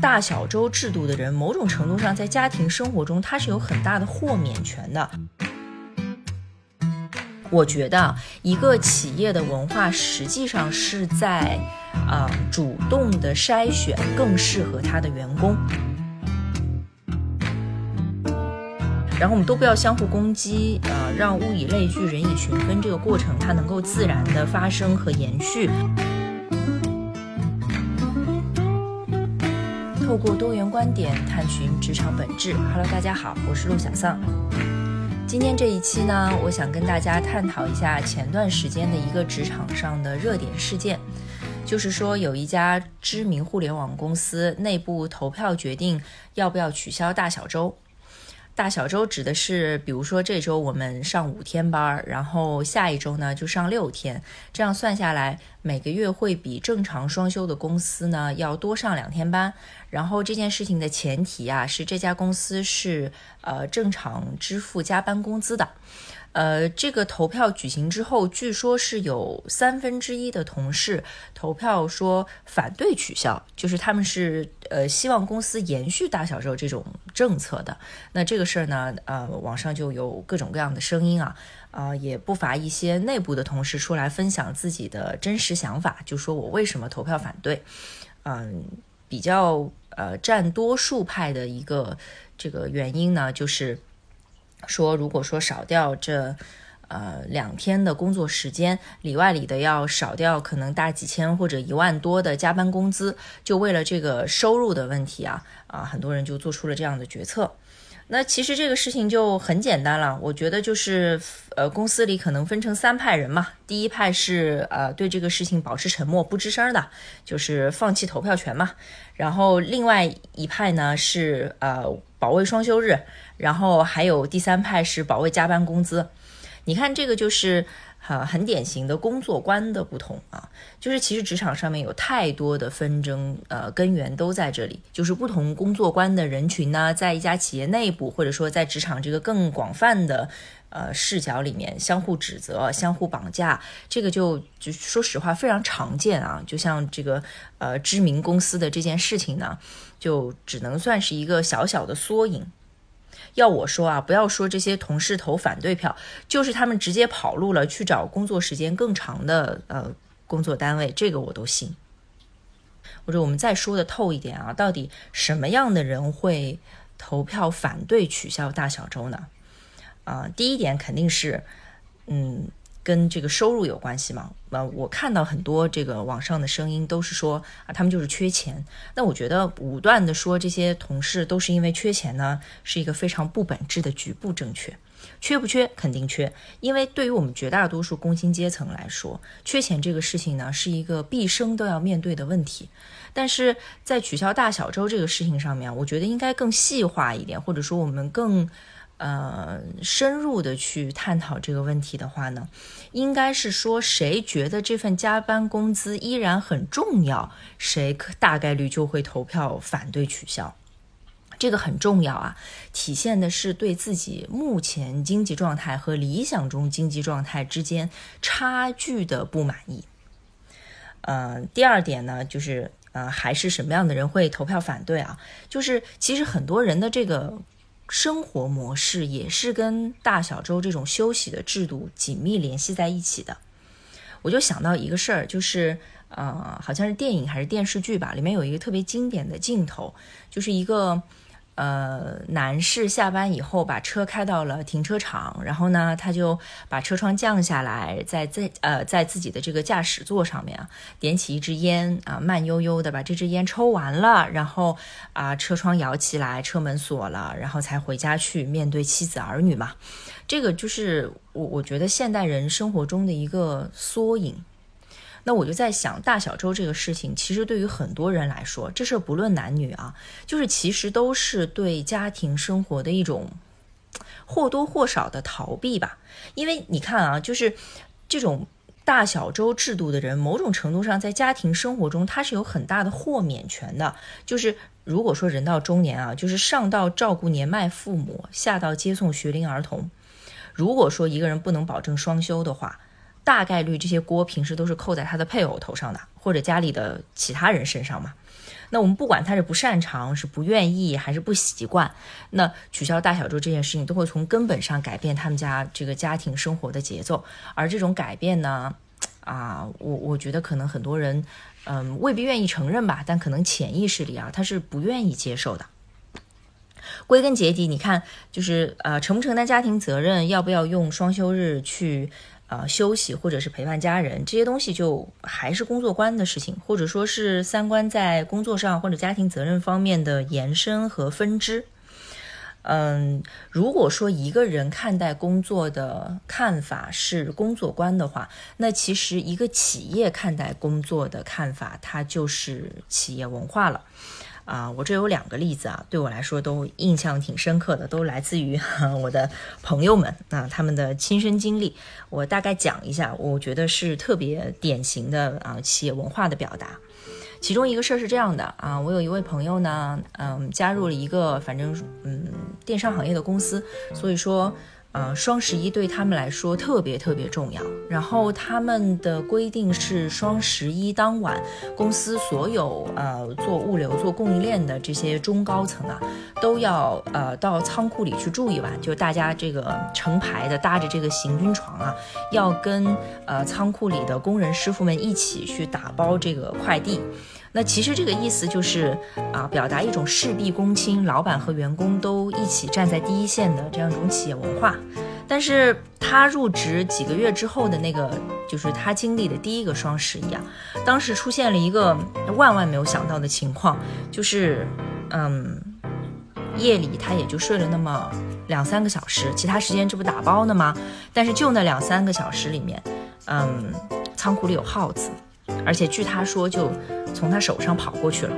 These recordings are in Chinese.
大小周制度的人，某种程度上在家庭生活中，他是有很大的豁免权的。我觉得一个企业的文化实际上是在啊主动的筛选更适合他的员工，然后我们都不要相互攻击，呃，让物以类聚，人以群分，这个过程它能够自然的发生和延续。透过多元观点探寻职场本质。Hello，大家好，我是陆小丧。今天这一期呢，我想跟大家探讨一下前段时间的一个职场上的热点事件，就是说有一家知名互联网公司内部投票决定要不要取消大小周。大小周指的是，比如说这周我们上五天班，然后下一周呢就上六天，这样算下来，每个月会比正常双休的公司呢要多上两天班。然后这件事情的前提啊是这家公司是呃正常支付加班工资的。呃，这个投票举行之后，据说是有三分之一的同事投票说反对取消，就是他们是呃希望公司延续大小周这种政策的。那这个事儿呢，呃，网上就有各种各样的声音啊，啊，也不乏一些内部的同事出来分享自己的真实想法，就说我为什么投票反对。嗯，比较呃占多数派的一个这个原因呢，就是。说，如果说少掉这，呃，两天的工作时间，里外里的要少掉可能大几千或者一万多的加班工资，就为了这个收入的问题啊，啊，很多人就做出了这样的决策。那其实这个事情就很简单了，我觉得就是，呃，公司里可能分成三派人嘛。第一派是呃对这个事情保持沉默不吱声的，就是放弃投票权嘛。然后另外一派呢是呃保卫双休日，然后还有第三派是保卫加班工资。你看这个就是。啊，很典型的工作观的不同啊，就是其实职场上面有太多的纷争，呃，根源都在这里，就是不同工作观的人群呢，在一家企业内部，或者说在职场这个更广泛的呃视角里面，相互指责、相互绑架，这个就就说实话非常常见啊。就像这个呃知名公司的这件事情呢，就只能算是一个小小的缩影。要我说啊，不要说这些同事投反对票，就是他们直接跑路了，去找工作时间更长的呃工作单位，这个我都信。或者我们再说的透一点啊，到底什么样的人会投票反对取消大小周呢？啊，第一点肯定是，嗯。跟这个收入有关系吗？那，我看到很多这个网上的声音都是说啊，他们就是缺钱。那我觉得武断的说这些同事都是因为缺钱呢，是一个非常不本质的局部正确。缺不缺？肯定缺，因为对于我们绝大多数工薪阶层来说，缺钱这个事情呢，是一个毕生都要面对的问题。但是在取消大小周这个事情上面，我觉得应该更细化一点，或者说我们更。呃，深入的去探讨这个问题的话呢，应该是说谁觉得这份加班工资依然很重要，谁大概率就会投票反对取消。这个很重要啊，体现的是对自己目前经济状态和理想中经济状态之间差距的不满意。呃，第二点呢，就是呃，还是什么样的人会投票反对啊？就是其实很多人的这个。生活模式也是跟大小周这种休息的制度紧密联系在一起的。我就想到一个事儿，就是呃，好像是电影还是电视剧吧，里面有一个特别经典的镜头，就是一个。呃，男士下班以后把车开到了停车场，然后呢，他就把车窗降下来，在在呃在自己的这个驾驶座上面啊，点起一支烟啊，慢悠悠的把这支烟抽完了，然后啊车窗摇起来，车门锁了，然后才回家去面对妻子儿女嘛。这个就是我我觉得现代人生活中的一个缩影。那我就在想，大小周这个事情，其实对于很多人来说，这事不论男女啊，就是其实都是对家庭生活的一种或多或少的逃避吧。因为你看啊，就是这种大小周制度的人，某种程度上在家庭生活中，他是有很大的豁免权的。就是如果说人到中年啊，就是上到照顾年迈父母，下到接送学龄儿童，如果说一个人不能保证双休的话，大概率这些锅平时都是扣在他的配偶头上的，或者家里的其他人身上嘛。那我们不管他是不擅长、是不愿意还是不习惯，那取消大小周这件事情都会从根本上改变他们家这个家庭生活的节奏。而这种改变呢，啊，我我觉得可能很多人，嗯，未必愿意承认吧，但可能潜意识里啊，他是不愿意接受的。归根结底，你看，就是呃，承不承担家庭责任，要不要用双休日去呃休息，或者是陪伴家人，这些东西就还是工作观的事情，或者说是三观在工作上或者家庭责任方面的延伸和分支。嗯，如果说一个人看待工作的看法是工作观的话，那其实一个企业看待工作的看法，它就是企业文化了。啊，我这有两个例子啊，对我来说都印象挺深刻的，都来自于 我的朋友们啊，他们的亲身经历。我大概讲一下，我觉得是特别典型的啊企业文化的表达。其中一个事儿是这样的啊，我有一位朋友呢，嗯，加入了一个反正嗯电商行业的公司，所以说。呃，双十一对他们来说特别特别重要。然后他们的规定是，双十一当晚，公司所有呃做物流、做供应链的这些中高层啊，都要呃到仓库里去住一晚。就大家这个成排的搭着这个行军床啊，要跟呃仓库里的工人师傅们一起去打包这个快递。那其实这个意思就是啊，表达一种事必躬亲，老板和员工都一起站在第一线的这样一种企业文化。但是他入职几个月之后的那个，就是他经历的第一个双十一啊，当时出现了一个万万没有想到的情况，就是嗯，夜里他也就睡了那么两三个小时，其他时间这不打包呢吗？但是就那两三个小时里面，嗯，仓库里有耗子，而且据他说就。从他手上跑过去了，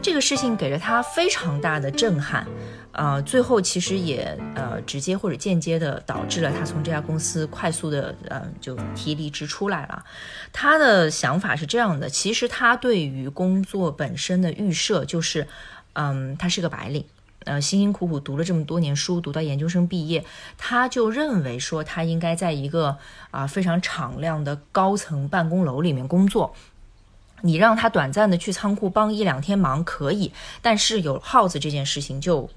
这个事情给了他非常大的震撼，呃，最后其实也呃直接或者间接的导致了他从这家公司快速的呃就提离职出来了。他的想法是这样的，其实他对于工作本身的预设就是，嗯，他是个白领，呃，辛辛苦苦读了这么多年书，读到研究生毕业，他就认为说他应该在一个啊非常敞亮的高层办公楼里面工作。你让他短暂的去仓库帮一两天忙可以，但是有耗子这件事情就，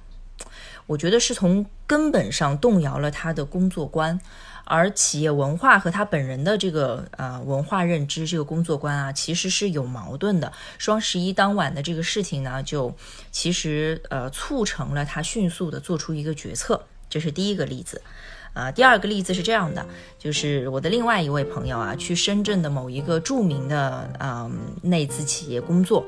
我觉得是从根本上动摇了他的工作观，而企业文化和他本人的这个呃文化认知、这个工作观啊，其实是有矛盾的。双十一当晚的这个事情呢，就其实呃促成了他迅速的做出一个决策，这是第一个例子。啊，第二个例子是这样的，就是我的另外一位朋友啊，去深圳的某一个著名的嗯内资企业工作。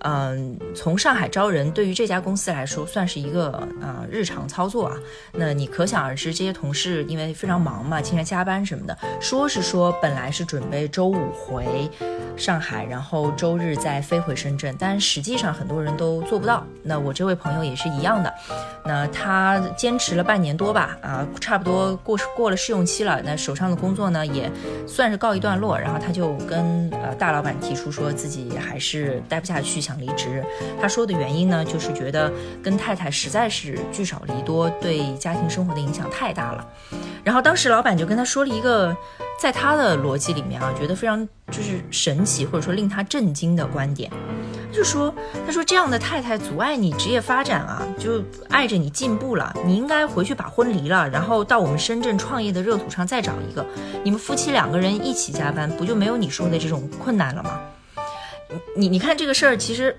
嗯，从上海招人对于这家公司来说算是一个呃日常操作啊。那你可想而知，这些同事因为非常忙嘛，经常加班什么的。说是说本来是准备周五回上海，然后周日再飞回深圳，但实际上很多人都做不到。那我这位朋友也是一样的。那他坚持了半年多吧，啊，差不多过过了试用期了。那手上的工作呢也算是告一段落，然后他就跟呃大老板提出说自己还是待不下去。想离职，他说的原因呢，就是觉得跟太太实在是聚少离多，对家庭生活的影响太大了。然后当时老板就跟他说了一个，在他的逻辑里面啊，觉得非常就是神奇或者说令他震惊的观点，就说他说这样的太太阻碍你职业发展啊，就碍着你进步了。你应该回去把婚离了，然后到我们深圳创业的热土上再找一个，你们夫妻两个人一起加班，不就没有你说的这种困难了吗？你你看这个事儿，其实，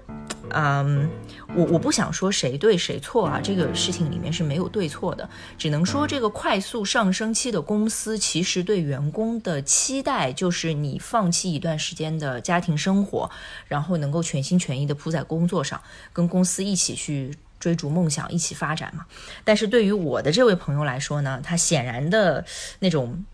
嗯，我我不想说谁对谁错啊，这个事情里面是没有对错的，只能说这个快速上升期的公司，其实对员工的期待就是你放弃一段时间的家庭生活，然后能够全心全意的扑在工作上，跟公司一起去追逐梦想，一起发展嘛。但是对于我的这位朋友来说呢，他显然的那种。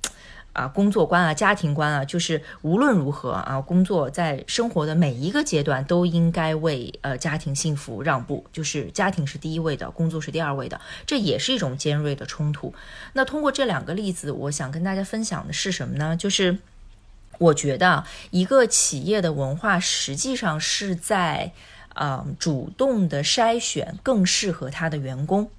啊，工作观啊，家庭观啊，就是无论如何啊，工作在生活的每一个阶段都应该为呃家庭幸福让步，就是家庭是第一位的，工作是第二位的，这也是一种尖锐的冲突。那通过这两个例子，我想跟大家分享的是什么呢？就是我觉得一个企业的文化实际上是在啊主动的筛选更适合他的员工。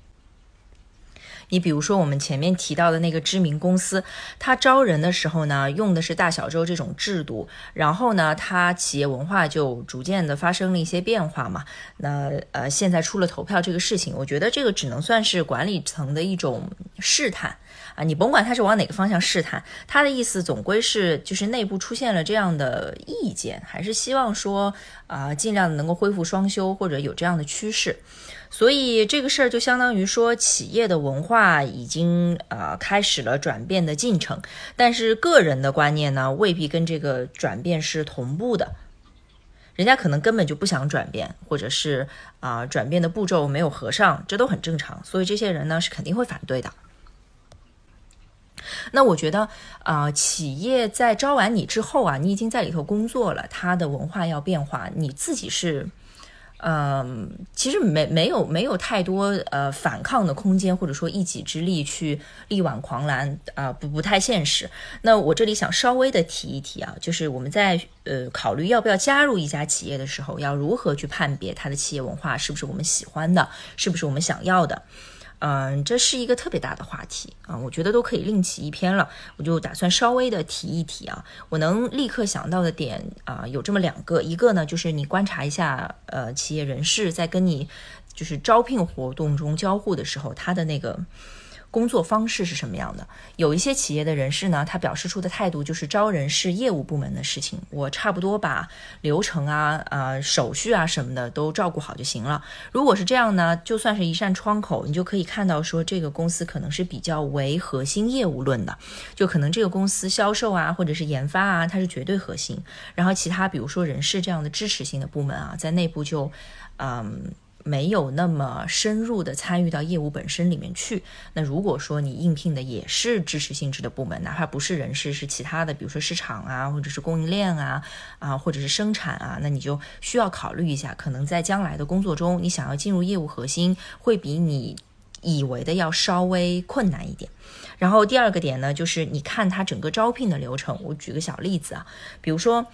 你比如说我们前面提到的那个知名公司，它招人的时候呢，用的是大小周这种制度，然后呢，它企业文化就逐渐的发生了一些变化嘛。那呃，现在出了投票这个事情，我觉得这个只能算是管理层的一种试探。啊，你甭管他是往哪个方向试探，他的意思总归是就是内部出现了这样的意见，还是希望说啊，尽量能够恢复双休或者有这样的趋势。所以这个事儿就相当于说企业的文化已经呃开始了转变的进程，但是个人的观念呢未必跟这个转变是同步的，人家可能根本就不想转变，或者是啊转变的步骤没有合上，这都很正常。所以这些人呢是肯定会反对的。那我觉得，啊，企业在招完你之后啊，你已经在里头工作了，他的文化要变化，你自己是，嗯，其实没没有没有太多呃反抗的空间，或者说一己之力去力挽狂澜啊，不不太现实。那我这里想稍微的提一提啊，就是我们在呃考虑要不要加入一家企业的时候，要如何去判别它的企业文化是不是我们喜欢的，是不是我们想要的。嗯，这是一个特别大的话题啊，我觉得都可以另起一篇了。我就打算稍微的提一提啊，我能立刻想到的点啊，有这么两个，一个呢就是你观察一下，呃，企业人士在跟你就是招聘活动中交互的时候，他的那个。工作方式是什么样的？有一些企业的人士呢，他表示出的态度就是招人是业务部门的事情，我差不多把流程啊、啊手续啊什么的都照顾好就行了。如果是这样呢，就算是一扇窗口，你就可以看到说这个公司可能是比较为核心业务论的，就可能这个公司销售啊或者是研发啊，它是绝对核心，然后其他比如说人事这样的支持性的部门啊，在内部就，嗯。没有那么深入的参与到业务本身里面去。那如果说你应聘的也是支持性质的部门，哪怕不是人事，是其他的，比如说市场啊，或者是供应链啊，啊，或者是生产啊，那你就需要考虑一下，可能在将来的工作中，你想要进入业务核心，会比你以为的要稍微困难一点。然后第二个点呢，就是你看它整个招聘的流程。我举个小例子啊，比如说。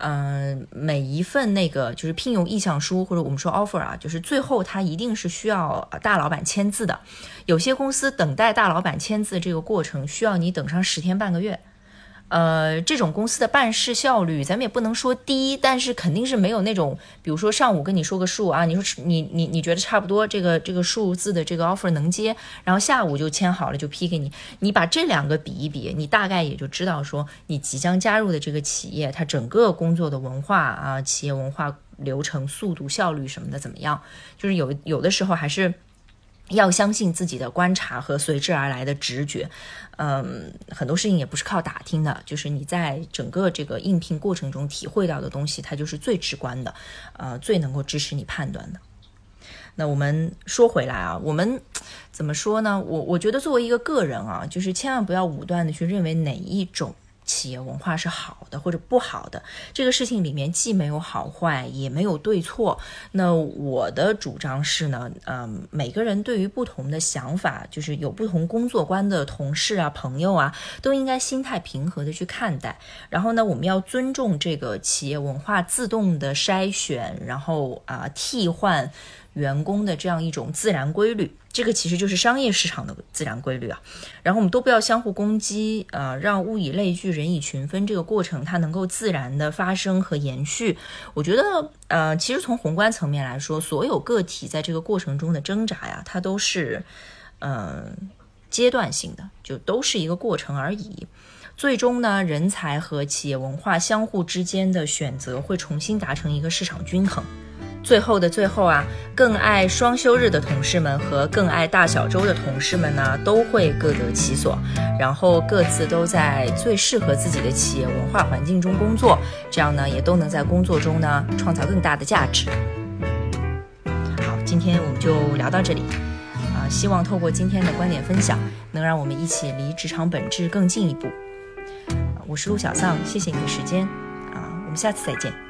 嗯，每一份那个就是聘用意向书或者我们说 offer 啊，就是最后他一定是需要大老板签字的。有些公司等待大老板签字这个过程需要你等上十天半个月。呃，这种公司的办事效率，咱们也不能说低，但是肯定是没有那种，比如说上午跟你说个数啊，你说你你你觉得差不多，这个这个数字的这个 offer 能接，然后下午就签好了就批给你，你把这两个比一比，你大概也就知道说你即将加入的这个企业，它整个工作的文化啊，企业文化流程、速度、效率什么的怎么样，就是有有的时候还是。要相信自己的观察和随之而来的直觉，嗯，很多事情也不是靠打听的，就是你在整个这个应聘过程中体会到的东西，它就是最直观的，呃，最能够支持你判断的。那我们说回来啊，我们怎么说呢？我我觉得作为一个个人啊，就是千万不要武断的去认为哪一种。企业文化是好的或者不好的，这个事情里面既没有好坏，也没有对错。那我的主张是呢，嗯，每个人对于不同的想法，就是有不同工作观的同事啊、朋友啊，都应该心态平和的去看待。然后呢，我们要尊重这个企业文化自动的筛选，然后啊替换。员工的这样一种自然规律，这个其实就是商业市场的自然规律啊。然后我们都不要相互攻击，呃，让物以类聚，人以群分这个过程它能够自然的发生和延续。我觉得，呃，其实从宏观层面来说，所有个体在这个过程中的挣扎呀，它都是，嗯，阶段性的，就都是一个过程而已。最终呢，人才和企业文化相互之间的选择会重新达成一个市场均衡。最后的最后啊，更爱双休日的同事们和更爱大小周的同事们呢，都会各得其所，然后各自都在最适合自己的企业文化环境中工作，这样呢，也都能在工作中呢创造更大的价值。好，今天我们就聊到这里啊，希望透过今天的观点分享，能让我们一起离职场本质更进一步。我是陆小丧，谢谢你的时间啊，我们下次再见。